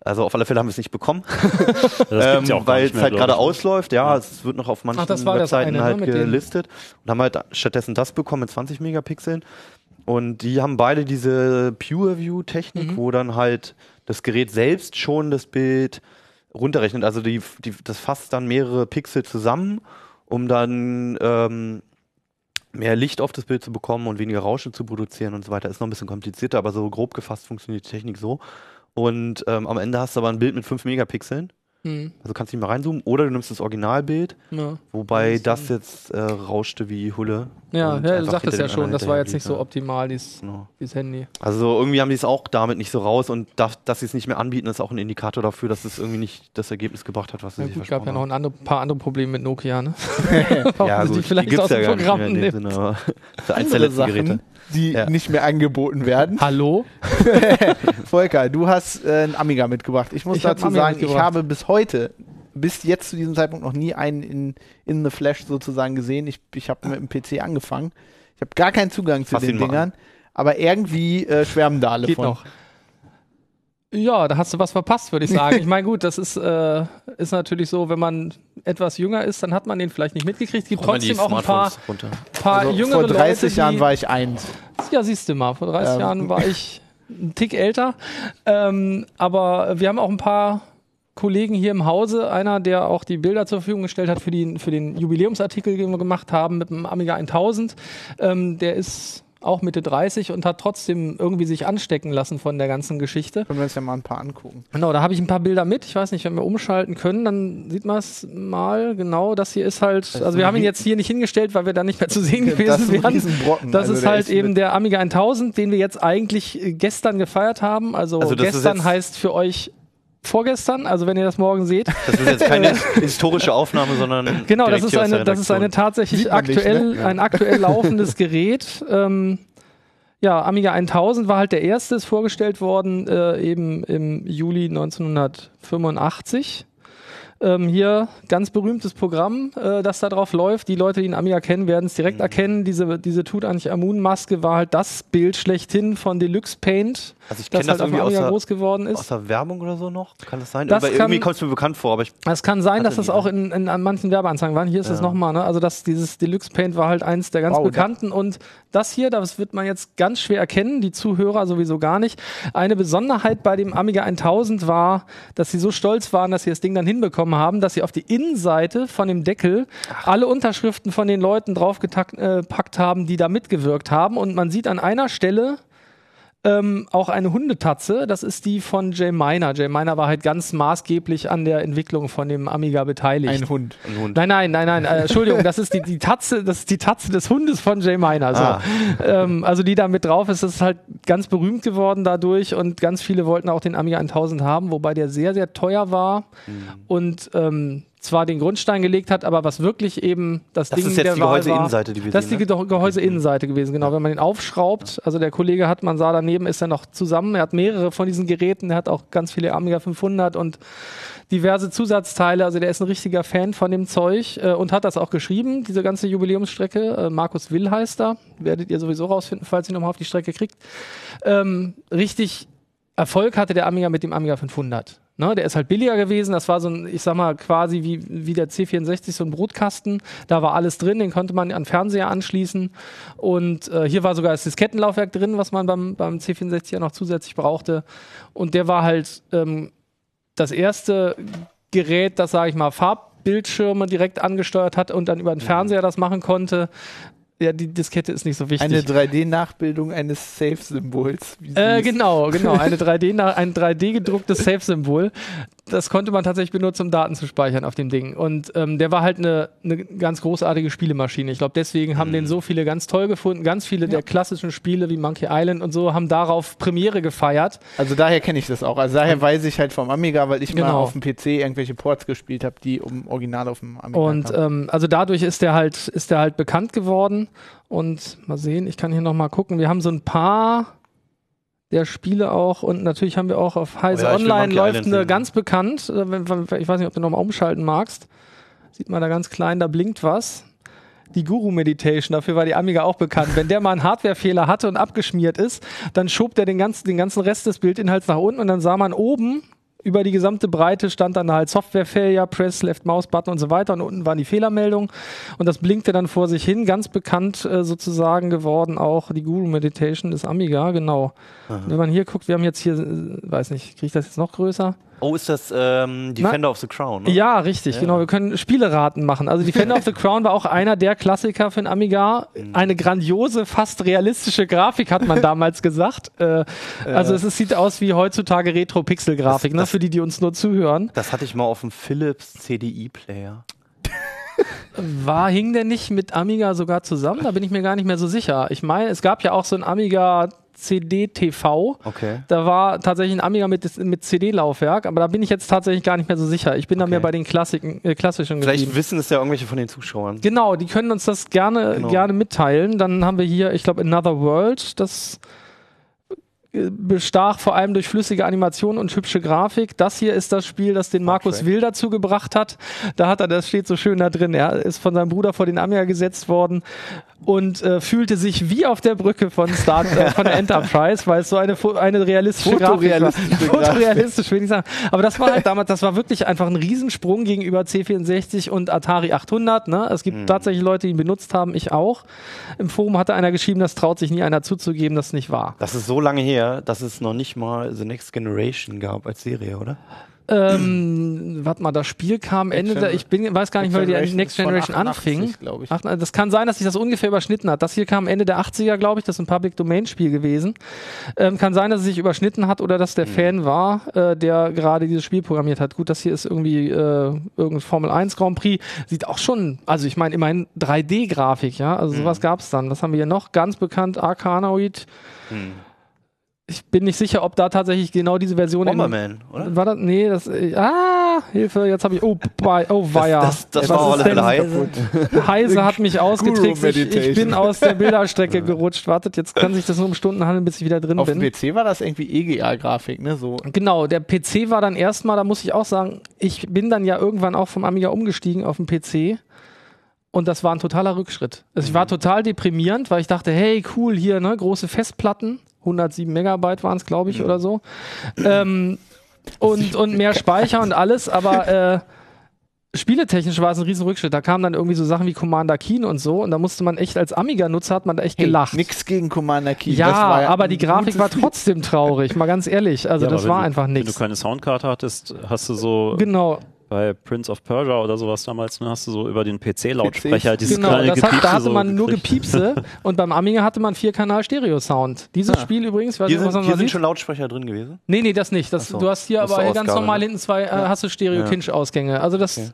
Also auf alle Fälle haben wir es nicht bekommen, ähm, ja weil es halt gerade ne? ausläuft. Ja, Ja. es wird noch auf manchen Ach, Webseiten eine, ne, halt gelistet und haben halt stattdessen das bekommen mit 20 Megapixeln. Und die haben beide diese Pure View Technik, Mhm. wo dann halt das Gerät selbst schon das Bild runterrechnet. Also die, die, das fasst dann mehrere Pixel zusammen, um dann ähm, mehr Licht auf das Bild zu bekommen und weniger Rauschen zu produzieren und so weiter. Ist noch ein bisschen komplizierter, aber so grob gefasst funktioniert die Technik so. Und ähm, am Ende hast du aber ein Bild mit 5 Megapixeln. Hm, Also kannst du nicht mehr reinzoomen. Oder du nimmst das Originalbild, ja. wobei Das das jetzt äh, rauschte wie Hulle. Ja, ja, du sagtest ja schon, das war jetzt nicht so optimal, dieses. Genau. dieses Handy. Also irgendwie haben die es auch damit nicht so raus und da, dass sie es nicht mehr anbieten, ist auch ein Indikator dafür, dass es irgendwie nicht das Ergebnis gebracht hat, was sie Ja, sich gut, gab ja versprochen noch haben. ein andere, paar andere Probleme mit Nokia, ne? Ja, gut, die vielleicht gibt's aus dem ja gar nicht mehr in dem. Sinne, aber für eins der letzten Sachen, Geräte. Die Ja. nicht mehr angeboten werden. Hallo? Volker, du hast äh, einen Amiga mitgebracht. Ich muss Ich dazu sagen, ich habe bis heute, bis jetzt zu diesem Zeitpunkt noch nie einen in, in the Flash sozusagen gesehen. Ich, ich habe mit dem PC angefangen. Ich habe gar keinen Zugang zu Fass den Dingern. Aber irgendwie äh, schwärmen da alle Geht von. noch. Ja, da hast du was verpasst, würde ich sagen. Ich meine, gut, das ist, äh, ist natürlich so, wenn man etwas jünger ist, dann hat man den vielleicht nicht mitgekriegt. Es gibt Braucht trotzdem auch ein paar, paar Also jüngere vor 30 Leute, Jahren die, war ich eins. Ja, siehst du mal, vor 30 Ähm. Jahren war ich ein Tick älter. Ähm, aber wir haben auch ein paar Kollegen hier im Hause, einer, der auch die Bilder zur Verfügung gestellt hat für, die, für den Jubiläumsartikel, den wir gemacht haben mit dem Amiga 1000. Ähm, der ist auch Mitte 30 und hat trotzdem irgendwie sich anstecken lassen von der ganzen Geschichte. Können wir uns ja mal ein paar angucken. Genau, da habe ich ein paar Bilder mit. Ich weiß nicht, wenn wir umschalten können, dann sieht man es mal. Genau, das hier ist halt, also wir haben ihn jetzt hier nicht hingestellt, weil wir da nicht mehr zu sehen Das gewesen ist ein wären. Das Also ist halt eben mit- der Amiga 1000, den wir jetzt eigentlich gestern gefeiert haben. Also, Also das ist gestern heißt für euch vorgestern, also wenn ihr das morgen seht. Das ist jetzt keine historische Aufnahme, sondern Genau, das ist eine, das ist eine tatsächlich man nicht, aktuell, ne? ein aktuell laufendes Gerät. Ähm, ja, Amiga 1000 war halt der erste, ist vorgestellt worden äh, eben im Juli 1985. Ähm, hier ganz berühmtes Programm, äh, das da drauf läuft. Die Leute, die den Amiga kennen, werden es Mhm. direkt erkennen. Diese, diese Tutanchamun-Maske war halt das Bild schlechthin von Deluxe Paint, Also ich das kenne halt das auf dem irgendwie Amiga aus groß geworden ist. aus der Werbung oder so noch. Kann das sein? Das kann- irgendwie kommt es mir bekannt vor, aber ich Es kann sein, dass das auch in, in, an manchen Werbeanzeigen war. Hier ist es Ja. nochmal, ne? Also das, dieses Deluxe Paint war halt eins der ganz Wow, bekannten. Und das hier, das wird man jetzt ganz schwer erkennen, die Zuhörer sowieso gar nicht. Eine Besonderheit bei dem Amiga 1000 war, dass sie so stolz waren, dass sie das Ding dann hinbekommen bekommen haben, dass sie auf die Innenseite von dem Deckel alle Unterschriften von den Leuten draufgepackt äh, haben, die da mitgewirkt haben. Und man sieht an einer Stelle ähm, auch eine Hundetatze. Das ist die von Jay Miner. Jay Miner war halt ganz maßgeblich an der Entwicklung von dem Amiga beteiligt. Ein Hund. Ein Hund. Nein, nein, nein, nein. Äh, Entschuldigung, das ist die, die Tatze, das ist die Tatze des Hundes von Jay Miner. So. Ah. Ähm, also die da mit drauf ist, das ist halt ganz berühmt geworden dadurch und ganz viele wollten auch den Amiga 1000 haben, wobei der sehr, sehr teuer war Mhm. und ähm, zwar den Grundstein gelegt hat, aber was wirklich eben das, Das Ding ist jetzt der die Wahl Gehäuseinnenseite, die wir das ist die ne? Ge Gehäuseinnenseite gewesen, genau. Wenn man den aufschraubt, also der Kollege hat, man sah daneben, ist er noch zusammen. Er hat mehrere von diesen Geräten, er hat auch ganz viele Amiga 500 und diverse Zusatzteile. Also der ist ein richtiger Fan von dem Zeug äh, und hat das auch geschrieben, diese ganze Jubiläumsstrecke. Äh, Markus Will heißt er. Werdet ihr sowieso rausfinden, falls ihr nochmal auf die Strecke kriegt. Ähm, richtig Erfolg hatte der Amiga mit dem Amiga 500. Ne, der ist halt billiger gewesen. Das war so ein, ich sag mal, quasi wie, wie der C64, so ein Brutkasten. Da war alles drin, den konnte man an Fernseher anschließen. Und äh, hier war sogar das Diskettenlaufwerk drin, was man beim, beim C64 ja noch zusätzlich brauchte. Und der war halt ähm, das erste Gerät, das, sage ich mal, Farbbildschirme direkt angesteuert hat und dann über den Fernseher das machen konnte. Ja, die Diskette ist nicht so wichtig. Eine 3D-Nachbildung eines Safe-Symbols. Äh, genau, genau. Eine 3D, na- ein 3D gedrucktes Safe-Symbol. Das konnte man tatsächlich benutzen, um Daten zu speichern auf dem Ding. Und ähm, der war halt eine, eine ganz großartige Spielemaschine. Ich glaube, deswegen haben den so viele ganz toll gefunden. Ganz viele der klassischen Spiele wie Monkey Island und so haben darauf Premiere gefeiert. Also daher kenne ich das auch. Also daher weiß ich halt vom Amiga, weil ich mal Genau. auf dem PC irgendwelche Ports gespielt habe, die um Original auf dem Amiga Und ähm, also dadurch ist der halt, ist der halt bekannt geworden. Und mal sehen, ich kann hier noch mal gucken. Wir haben so ein paar der Spiele auch und natürlich haben wir auch auf Heise Oh ja, Online läuft eine ganz bekannt. äh, Ich weiß nicht, ob du noch mal umschalten magst. Sieht man da ganz klein, da blinkt was. Die Guru Meditation, dafür war die Amiga auch bekannt. Wenn der mal einen Hardwarefehler hatte und abgeschmiert ist, dann schob der den ganzen, den ganzen Rest des Bildinhalts nach unten und dann sah man oben über die gesamte Breite stand dann halt Software Failure, Press, Left Mouse Button und so weiter. Und unten waren die Fehlermeldungen. Und das blinkte dann vor sich hin, ganz bekannt äh, sozusagen geworden auch die Guru Meditation des Amiga, genau. Wenn man hier guckt, wir haben jetzt hier, äh, weiß nicht, kriege ich das jetzt noch größer? Oh, ist das ähm, Defender of the Crown? Ne? Ja, richtig, genau. Wir können Spieleraten machen. Also Defender of the Crown war auch einer der Klassiker für den Amiga. Eine grandiose, fast realistische Grafik hat man damals gesagt. Äh, also es ist, sieht aus wie heutzutage Retro-Pixel-Grafik, ne, für die, die uns nur zuhören. Das hatte ich mal auf dem Philips CDI-Player. War, hing der nicht mit Amiga sogar zusammen? Da bin ich mir gar nicht mehr so sicher. Ich meine, es gab ja auch so ein Amiga CD-TV. Okay. Da war tatsächlich ein Amiga mit, mit CD-Laufwerk, aber da bin ich jetzt tatsächlich gar nicht mehr so sicher. Ich bin da Okay. mehr bei den Klassiken, äh, klassischen Vielleicht geblieben. wissen es ja irgendwelche von den Zuschauern. Genau, die können uns das gerne, Genau. gerne mitteilen. Dann haben wir hier, ich glaube, Another World. Das bestach vor allem durch flüssige Animation und hübsche Grafik. Das hier ist das Spiel, das den Markus. Will dazu gebracht hat. Da hat er, das steht so schön da drin. Er ist von seinem Bruder vor den Amiga gesetzt worden und äh, fühlte sich wie auf der Brücke von Star, äh, von der Enterprise, weil es so eine, eine realistische Grafik war. Fotorealistische Grafik. Fotorealistisch, würde ich sagen. Aber das war halt damals, das war wirklich einfach ein Riesensprung gegenüber C64 und Atari 800. Ne? Es gibt tatsächlich Leute, die ihn benutzt haben, ich auch. Im Forum hatte einer geschrieben, das traut sich nie einer zuzugeben, das nicht wahr. Das ist so lange her, dass es noch nicht mal The Next Generation gab als Serie, oder? Ähm, warte mal, das Spiel kam Ende der, ich bin, weiß gar nicht, weil die Next Generation anfing. glaube ich. Ach, das kann sein, dass sich das ungefähr überschnitten hat. Das hier kam Ende der 80er, glaube ich. Das ist ein Public Domain Spiel gewesen. Ähm, kann sein, dass es sich überschnitten hat oder dass der Fan war, äh, der gerade dieses Spiel programmiert hat. Gut, das hier ist irgendwie äh, irgendein Formel 1 Grand Prix. Sieht auch schon, also ich meine, immerhin 3D-Grafik, ja. Also sowas gab es dann. Was haben wir hier noch? Ganz bekannt, Arcanoid. Ich bin nicht sicher, ob da tatsächlich genau diese Version in- Bomberman, oder? war das? Nee, das. Äh, ah, Hilfe, jetzt habe ich. Oh, bei, oh, weia. Das, das, das war ist alle denn- Hype. Heise hat mich ausgetrickst. Ich, ich bin aus der Bilderstrecke gerutscht. Wartet, jetzt kann sich das nur um Stunden handeln, bis ich wieder drin Auf dem bin. PC war das irgendwie EGA-Grafik, ne? So. Genau, der PC war dann erstmal, da muss ich auch sagen, ich bin dann ja irgendwann auch vom Amiga umgestiegen auf den PC. Und das war ein totaler Rückschritt. Also ich war total deprimierend, weil ich dachte, hey, cool, hier, ne, große Festplatten, 107 Megabyte waren es, glaube ich, oder so. Ähm, und, und mehr Speicher und alles, aber äh, spieletechnisch war es ein riesen Rückschritt. Da kamen dann irgendwie so Sachen wie Commander Keen und so und da musste man echt, als Amiga-Nutzer hat man da echt gelacht. Nix gegen Commander Key. ja, das war aber die Grafik war trotzdem traurig, mal ganz ehrlich. Also Ja, das war du, einfach Wenn du nichts. keine Soundkarte hattest, hast du so Genau. Bei Prince of Persia oder sowas damals, ne, hast du so über den PC-Lautsprecher PCs. dieses Genau, kleine das hat, da hatte so man nur gekriegt. Gepiepse und beim Amiga hatte man Vier-Kanal-Stereo-Sound. Dieses Ah. Spiel übrigens, weiß Hier nicht, was sind, hier sind sieht. schon Lautsprecher drin gewesen. Nee, nee, das nicht. Das, so. Du hast hier Das ist aber ganz normal ne? hinten zwei, äh, hast du Ja. Stereo-Kinch-Ausgänge. Also das, Okay.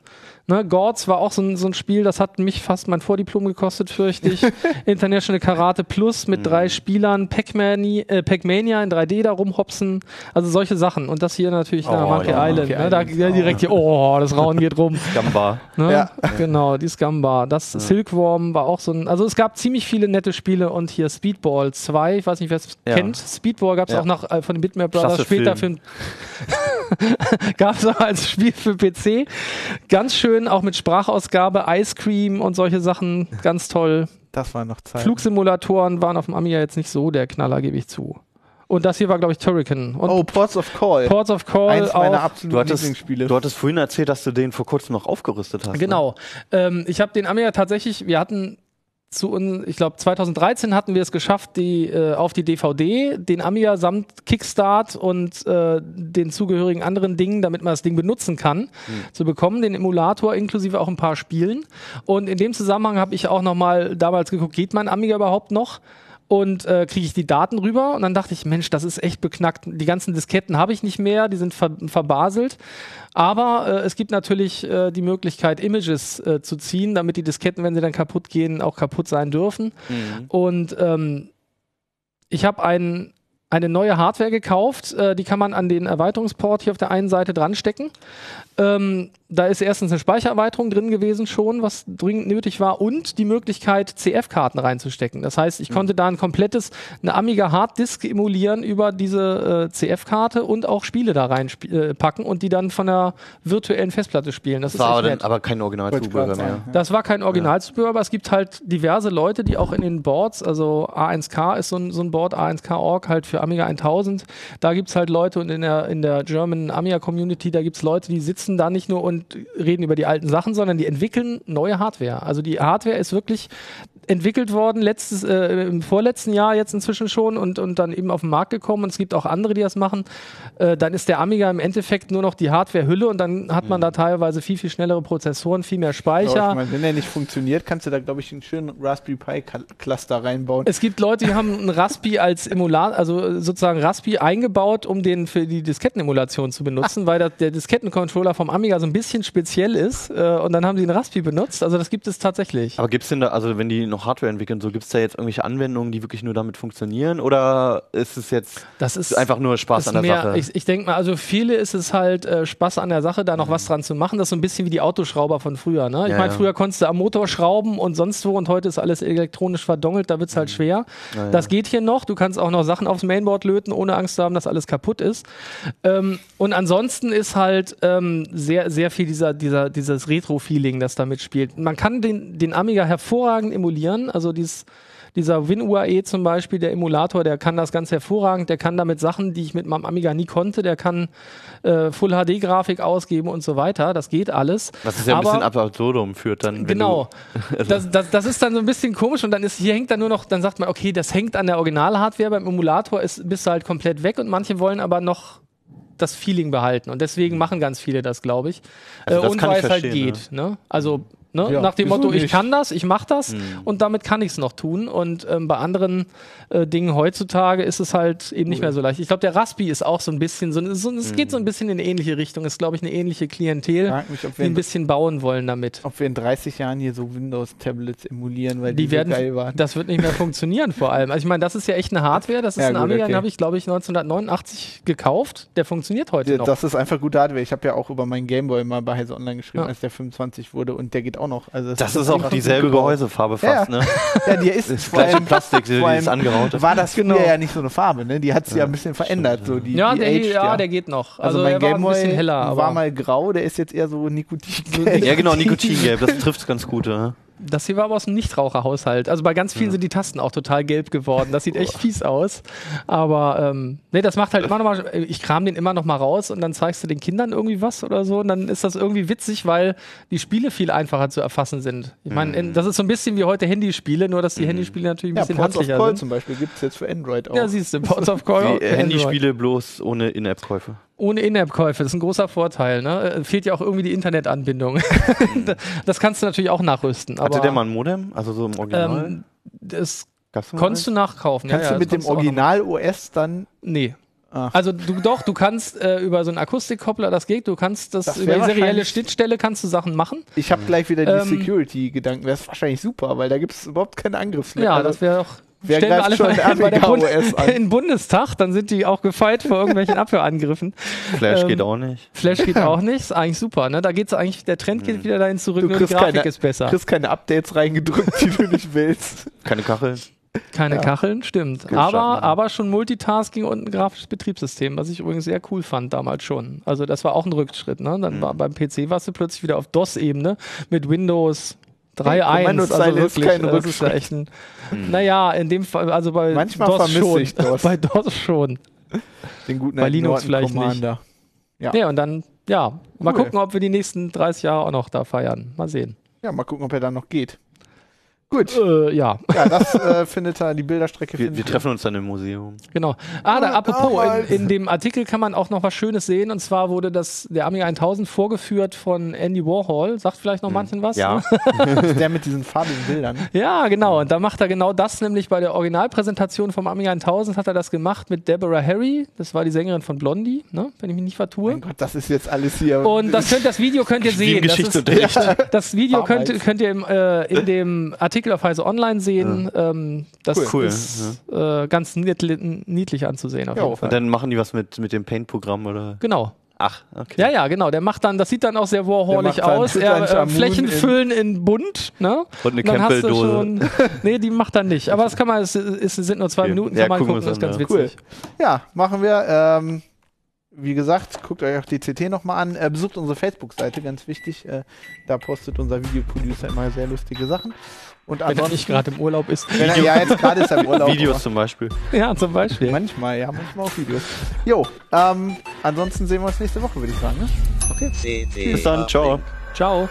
Ne, Gords war auch so ein, so ein Spiel, das hat mich fast mein Vordiplom gekostet, fürchte ich. International Karate Plus mit drei Mhm. Spielern, Pac-Mani- äh, Pac-Mania in 3D da rumhopsen. Also solche Sachen. Und das hier natürlich, na, Oh, Monkey ja, Island. Monkey ne, da, Island. ja, direkt hier, oh, das Rauen geht rum. Gamba. Ne? Ja. Genau, die Scumbar. Das Silkworm war auch so ein. Also es gab ziemlich viele nette Spiele und hier Speedball 2, ich weiß nicht, wer es Ja. kennt. Speedball gab es Ja. auch noch äh, von den Bitmap Brothers Klasse später Film. für gab es auch als Spiel für PC. Ganz schön, auch mit Sprachausgabe, Ice Cream und solche Sachen. Ganz toll. Das war noch Zeit. Flugsimulatoren waren auf dem Amiga jetzt nicht so der Knaller, gebe ich zu. Und das hier war, glaube ich, Turrican. Und Oh, Ports of Call. Ports of Call Eins meiner absoluten Du hattest, Lieblingsspiele. du hattest vorhin erzählt, dass du den vor kurzem noch aufgerüstet hast. Genau. Ähm, ich habe den Amiga tatsächlich, wir hatten zu uns, ich glaube 2013 hatten wir es geschafft, die äh, auf die DVD den Amiga samt Kickstart und äh, den zugehörigen anderen Dingen, damit man das Ding benutzen kann, zu bekommen, den Emulator inklusive auch ein paar Spielen. Und in dem Zusammenhang habe ich auch noch mal damals geguckt, geht mein Amiga überhaupt noch? Und äh, kriege ich die Daten rüber und dann dachte ich, Mensch, das ist echt beknackt. Die ganzen Disketten habe ich nicht mehr, die sind ver verbaselt. Aber äh, es gibt natürlich äh, die Möglichkeit, Images äh, zu ziehen, damit die Disketten, wenn sie dann kaputt gehen, auch kaputt sein dürfen. Mhm. Und ähm, ich habe ein, eine neue Hardware gekauft, äh, die kann man an den Erweiterungsport hier auf der einen Seite dran stecken. Ähm, da ist erstens eine Speichererweiterung drin gewesen schon, was dringend nötig war, und die Möglichkeit, CF-Karten reinzustecken. Das heißt, ich konnte da ein komplettes, eine Amiga Harddisk emulieren über diese äh, CF-Karte und auch Spiele da reinpacken äh, packen und die dann von der virtuellen Festplatte spielen. Das, Das war dann, aber kein Originalzubehör mehr. Das war kein Originalzubehör, aber es gibt halt diverse Leute, die auch in den Boards, also A1K ist so ein, so ein Board, A1K.org halt für Amiga 1000. Da gibt es halt Leute und in der, in der German Amiga Community, da gibt es Leute, die sitzen da nicht nur und reden über die alten Sachen, sondern die entwickeln neue Hardware. Also die Hardware ist wirklich entwickelt worden, letztes, äh, im vorletzten Jahr jetzt inzwischen schon und, und dann eben auf den Markt gekommen und es gibt auch andere, die das machen. Äh, dann ist der Amiga im Endeffekt nur noch die Hardware-Hülle und dann hat man da teilweise viel, viel schnellere Prozessoren, viel mehr Ja, Speicher. ich mein, wenn der nicht funktioniert, kannst du da, glaube ich, einen schönen Raspberry Pi Cl- Cluster reinbauen. Es gibt Leute, die haben ein Raspi als Emulat, also sozusagen Raspi eingebaut, um den für die Diskettenemulation zu benutzen, weil das, der Diskettencontroller vom Amiga so ein bisschen speziell ist äh, und dann haben sie einen Raspi benutzt. Also das gibt es tatsächlich. Aber gibt es denn da, also wenn die noch Hardware entwickeln, so gibt es da jetzt irgendwelche Anwendungen, die wirklich nur damit funktionieren? Oder ist es jetzt ist einfach nur Spaß an der mehr, Sache? Ich, ich denke mal, also viele ist es halt äh, Spaß an der Sache, da noch was dran zu machen. Das ist so ein bisschen wie die Autoschrauber von früher. Ne? Ich Ja, meine, ja. früher konntest du am Motor schrauben und sonst wo und heute ist alles elektronisch verdongelt, da wird es halt schwer. Ja, ja. Das geht hier noch. Du kannst auch noch Sachen aufs Mainboard löten, ohne Angst zu haben, dass alles kaputt ist. Ähm, und ansonsten ist halt ähm, sehr, sehr viel dieser, dieser, dieses Retro-Feeling, das da mitspielt. Man kann den, den Amiga hervorragend emulieren, also dieses dieser WinUAE zum Beispiel, der Emulator, der kann das ganz hervorragend. Der kann damit Sachen, die ich mit meinem Amiga nie konnte, der kann äh, Full-HD-Grafik ausgeben und so weiter. Das geht alles. Was es ja ein Aber- bisschen ab absurdum führt dann. Genau. Also, Das, das, das ist dann so ein bisschen komisch und dann ist hier hängt dann nur noch, dann sagt man, okay, das hängt an der Original-Hardware, beim Emulator ist, bist du halt komplett weg und manche wollen aber noch das Feeling behalten und deswegen machen ganz viele das, glaube ich. Also äh, das und weil es halt geht. Ne? Also ne? Ja, nach dem Motto, ich kann das, ich mache das Mhm. und damit kann ich es noch tun. Und ähm, bei anderen äh, Dingen heutzutage ist es halt eben nicht mehr so leicht. Ich glaube, der Raspi ist auch so ein bisschen, so, so, es geht so Mhm. ein bisschen in eine ähnliche Richtung. Ist, glaube ich, eine ähnliche Klientel, mich, ob die wir, ein in, bisschen bauen wollen damit. ob wir in 30 Jahren hier so Windows-Tablets emulieren, weil die, Die werden, so geil waren. das wird nicht mehr funktionieren vor allem. Also ich meine, das ist ja echt eine Hardware, das ist Ja, ein gut, Amiga, okay. den habe ich glaube ich 1989 gekauft. Der funktioniert heute Ja, noch. Das ist einfach gute Hardware. Ich habe ja auch über meinen Gameboy mal bei Heise Online geschrieben, Ja. als der 25 wurde und der geht auch noch. Also das ist auch einfach dieselbe. Gehäusefarbe fast, Ja. ne? Ja, die ist Das gleiche Plastik, vor dieses allem angeraute. War das Genau. ja nicht so eine Farbe, ne? Die hat es ja ein bisschen verändert. So die, ja, die der, aged ja, der geht noch. Also, Also, mein war ein Gameboy bisschen heller, aber war mal grau, der ist jetzt eher so Nikotin. Ja, genau, Nikotingelb, das trifft ganz gut. Ja. Das hier war aber aus dem Nichtraucherhaushalt. Also bei ganz vielen sind die Tasten auch total gelb geworden. Das sieht echt fies aus. Aber ähm, nee, das macht halt immer noch mal, ich kram den immer noch mal raus und dann zeigst du den Kindern irgendwie was oder so und dann ist das irgendwie witzig, weil die Spiele viel einfacher zu erfassen sind. Ich meine, in- das ist so ein bisschen wie heute Handyspiele, nur dass die Handyspiele natürlich ein Ja, bisschen Ports of handlicher Call sind. zum Beispiel gibt es jetzt für Android auch. Ja, siehst du, Ports of Call. Handyspiele bloß ohne In-App-Käufe. Ohne In-App-Käufe. Das ist ein großer Vorteil. Ne? Äh, Fehlt ja auch irgendwie die Internetanbindung. das kannst du natürlich auch nachrüsten. Hatte der mal ein Modem? Also so im Original? Ähm, das Gab's mal konntest du nachkaufen. Kannst ja, ja, du mit dem du Original OS dann. Nee. Ah. Also du doch, du kannst äh, über so einen Akustikkoppler, das geht, du kannst das, Das über die serielle Schnittstelle kannst du Sachen machen. Ich habe gleich wieder die Ähm, Security-Gedanken. Das ist wahrscheinlich super, weil da gibt es überhaupt keine Angriffsfläche. Ja, das wäre doch. Wer stellen wir alle schon bei, bei der Bund OS an? in den Bundestag, dann sind die auch gefeit vor irgendwelchen Abhörangriffen. Flash ähm, geht auch nicht. Flash geht auch nicht, ist eigentlich super. Ne? Da geht's eigentlich, der Trend geht wieder dahin zurück, Du nur die kriegst Grafik keine- ist besser. Du kriegst keine Updates reingedrückt, die du nicht willst. Keine Kachel. Keine Ja. Kacheln, stimmt. Gibt's Aber, schon, aber schon Multitasking und ein grafisches Betriebssystem, was ich übrigens sehr cool fand damals schon. Also das war auch ein Rückschritt. Ne? Dann Mhm. war beim PC warst du plötzlich wieder auf DOS-Ebene mit Windows 3.1. Kommandozeile also wirklich, kein das ist ja Rückschritt. echt ein, Naja, in dem Fall, also bei Manchmal DOS vermisse schon. ich DOS. Bei DOS schon. Den guten Bei Linux vielleicht nicht. Commander. Ja. Ja. und dann, ja, mal Cool. gucken, ob wir die nächsten 30 Jahre auch noch da feiern. Mal sehen. Ja, mal gucken, ob er dann noch geht. Gut. Äh, ja, Ja, das äh, findet er, die Bilderstrecke Wir, findet wir treffen uns dann im Museum. genau. Ah, da, apropos, in, in dem Artikel kann man auch noch was Schönes sehen. Und zwar wurde das, der Amiga 1000 vorgeführt von Andy Warhol. Sagt vielleicht noch manchen was? Ja. der mit diesen farbigen Bildern. Ja, genau. Und da macht er genau das, nämlich bei der Originalpräsentation vom Amiga 1000 hat er das gemacht mit Deborah Harry. Das war die Sängerin von Blondie, ne? wenn ich mich nicht vertue. Mein Gott, das ist jetzt alles hier. Und das, könnt, das Video könnt ihr sehen. Das, ist, das Video könnt, könnt ihr im, äh, in dem Artikel auf Heise Online sehen. Ähm, das Cool. Cool, ist äh, ganz niedlich, niedlich anzusehen auf Ja, jeden Fall. Und dann machen die was mit, mit dem Paint-Programm oder? Genau. Ach, okay. Ja, ja, genau. Der macht dann, das sieht dann auch sehr dann aus. Er, äh, Flächen in- füllen in bunt, ne? Und eine dann hast du Campbell-Dose. schon. Nee, die macht er nicht. Aber das kann man, es, es sind nur zwei Okay. Minuten, Ja, kann man gucken das ist ganz an, witzig. Ja, machen wir. Ähm, wie gesagt, guckt euch auch die CT nochmal an. Äh, besucht unsere Facebook-Seite, ganz wichtig. Äh, da postet unser Videoproducer immer sehr lustige Sachen. Und Wenn er nicht gerade im Urlaub ist. wenn er, ja, jetzt gerade ist er im Urlaub. Videos zum Beispiel. Ja, zum Beispiel. Manchmal, ja, manchmal auch Videos. Jo, ähm, ansonsten sehen wir uns nächste Woche, würde ich sagen. Ne? CD Bis dann, ciao. Ciao.